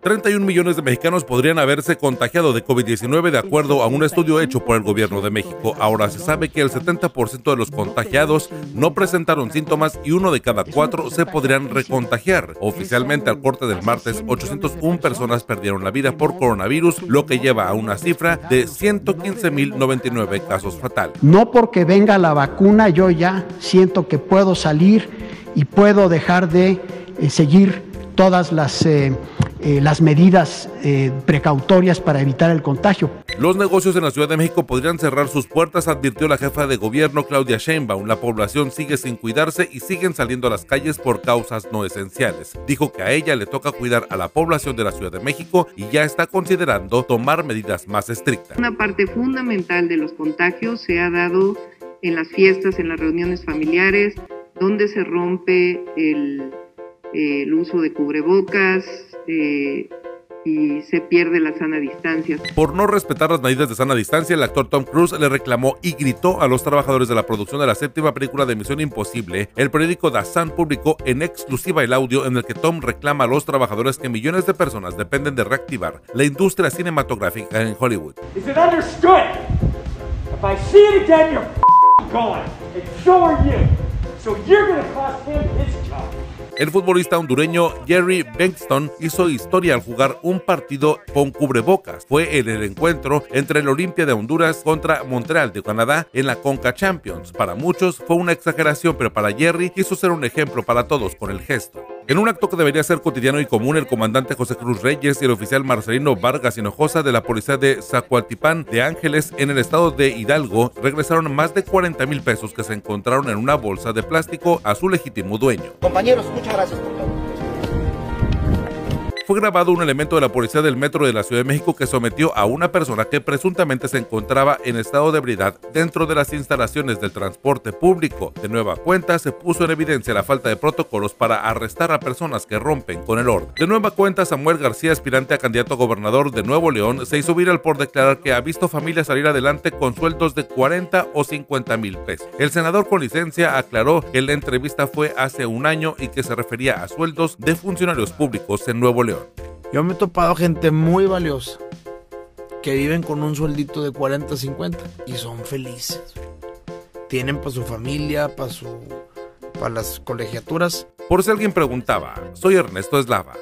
31 millones de mexicanos podrían haberse contagiado de COVID-19 de acuerdo a un estudio hecho por el gobierno de México. Ahora se sabe que el 70% de los contagiados no presentaron síntomas y uno de cada cuatro se podrían recontagiar. Oficialmente al corte del martes, 801 personas perdieron la vida por coronavirus, lo que lleva a una cifra de 115.099 casos fatales. No porque venga la vacuna yo ya siento que puedo salir y puedo dejar de eh, seguir todas las... Eh, eh, las medidas eh, precautorias para evitar el contagio. Los negocios en la Ciudad de México podrían cerrar sus puertas, advirtió la jefa de gobierno Claudia Sheinbaum. La población sigue sin cuidarse y siguen saliendo a las calles por causas no esenciales. Dijo que a ella le toca cuidar a la población de la Ciudad de México y ya está considerando tomar medidas más estrictas. Una parte fundamental de los contagios se ha dado en las fiestas, en las reuniones familiares, donde se rompe el, el uso de cubrebocas, y se pierde la sana distancia. Por no respetar las medidas de sana distancia, el actor Tom Cruise le reclamó y gritó a los trabajadores de la producción de la séptima película de Misión Imposible. El periódico The Sun publicó en exclusiva el audio en el que Tom reclama a los trabajadores que millones de personas dependen de reactivar la industria cinematográfica en Hollywood. El futbolista hondureño Jerry Bengston hizo historia al jugar un partido con cubrebocas. Fue en el encuentro entre el Olimpia de Honduras contra Montreal de Canadá en la Conca Champions. Para muchos fue una exageración, pero para Jerry quiso ser un ejemplo para todos con el gesto. En un acto que debería ser cotidiano y común, el comandante José Cruz Reyes y el oficial Marcelino Vargas Hinojosa de la policía de Zacualtipán de Ángeles en el estado de Hidalgo regresaron más de 40 mil pesos que se encontraron en una bolsa de plástico a su legítimo dueño. Compañeros, muchas gracias por todo fue grabado un elemento de la policía del metro de la Ciudad de México que sometió a una persona que presuntamente se encontraba en estado de ebriedad dentro de las instalaciones del transporte público. De nueva cuenta, se puso en evidencia la falta de protocolos para arrestar a personas que rompen con el orden. De nueva cuenta, Samuel García, aspirante a candidato a gobernador de Nuevo León, se hizo viral por declarar que ha visto familias salir adelante con sueldos de 40 o 50 mil pesos. El senador con licencia aclaró que la entrevista fue hace un año y que se refería a sueldos de funcionarios públicos en Nuevo León. Yo me he topado gente muy valiosa que viven con un sueldito de 40, 50 y son felices. Tienen para su familia, para su para las colegiaturas. Por si alguien preguntaba, soy Ernesto Eslava.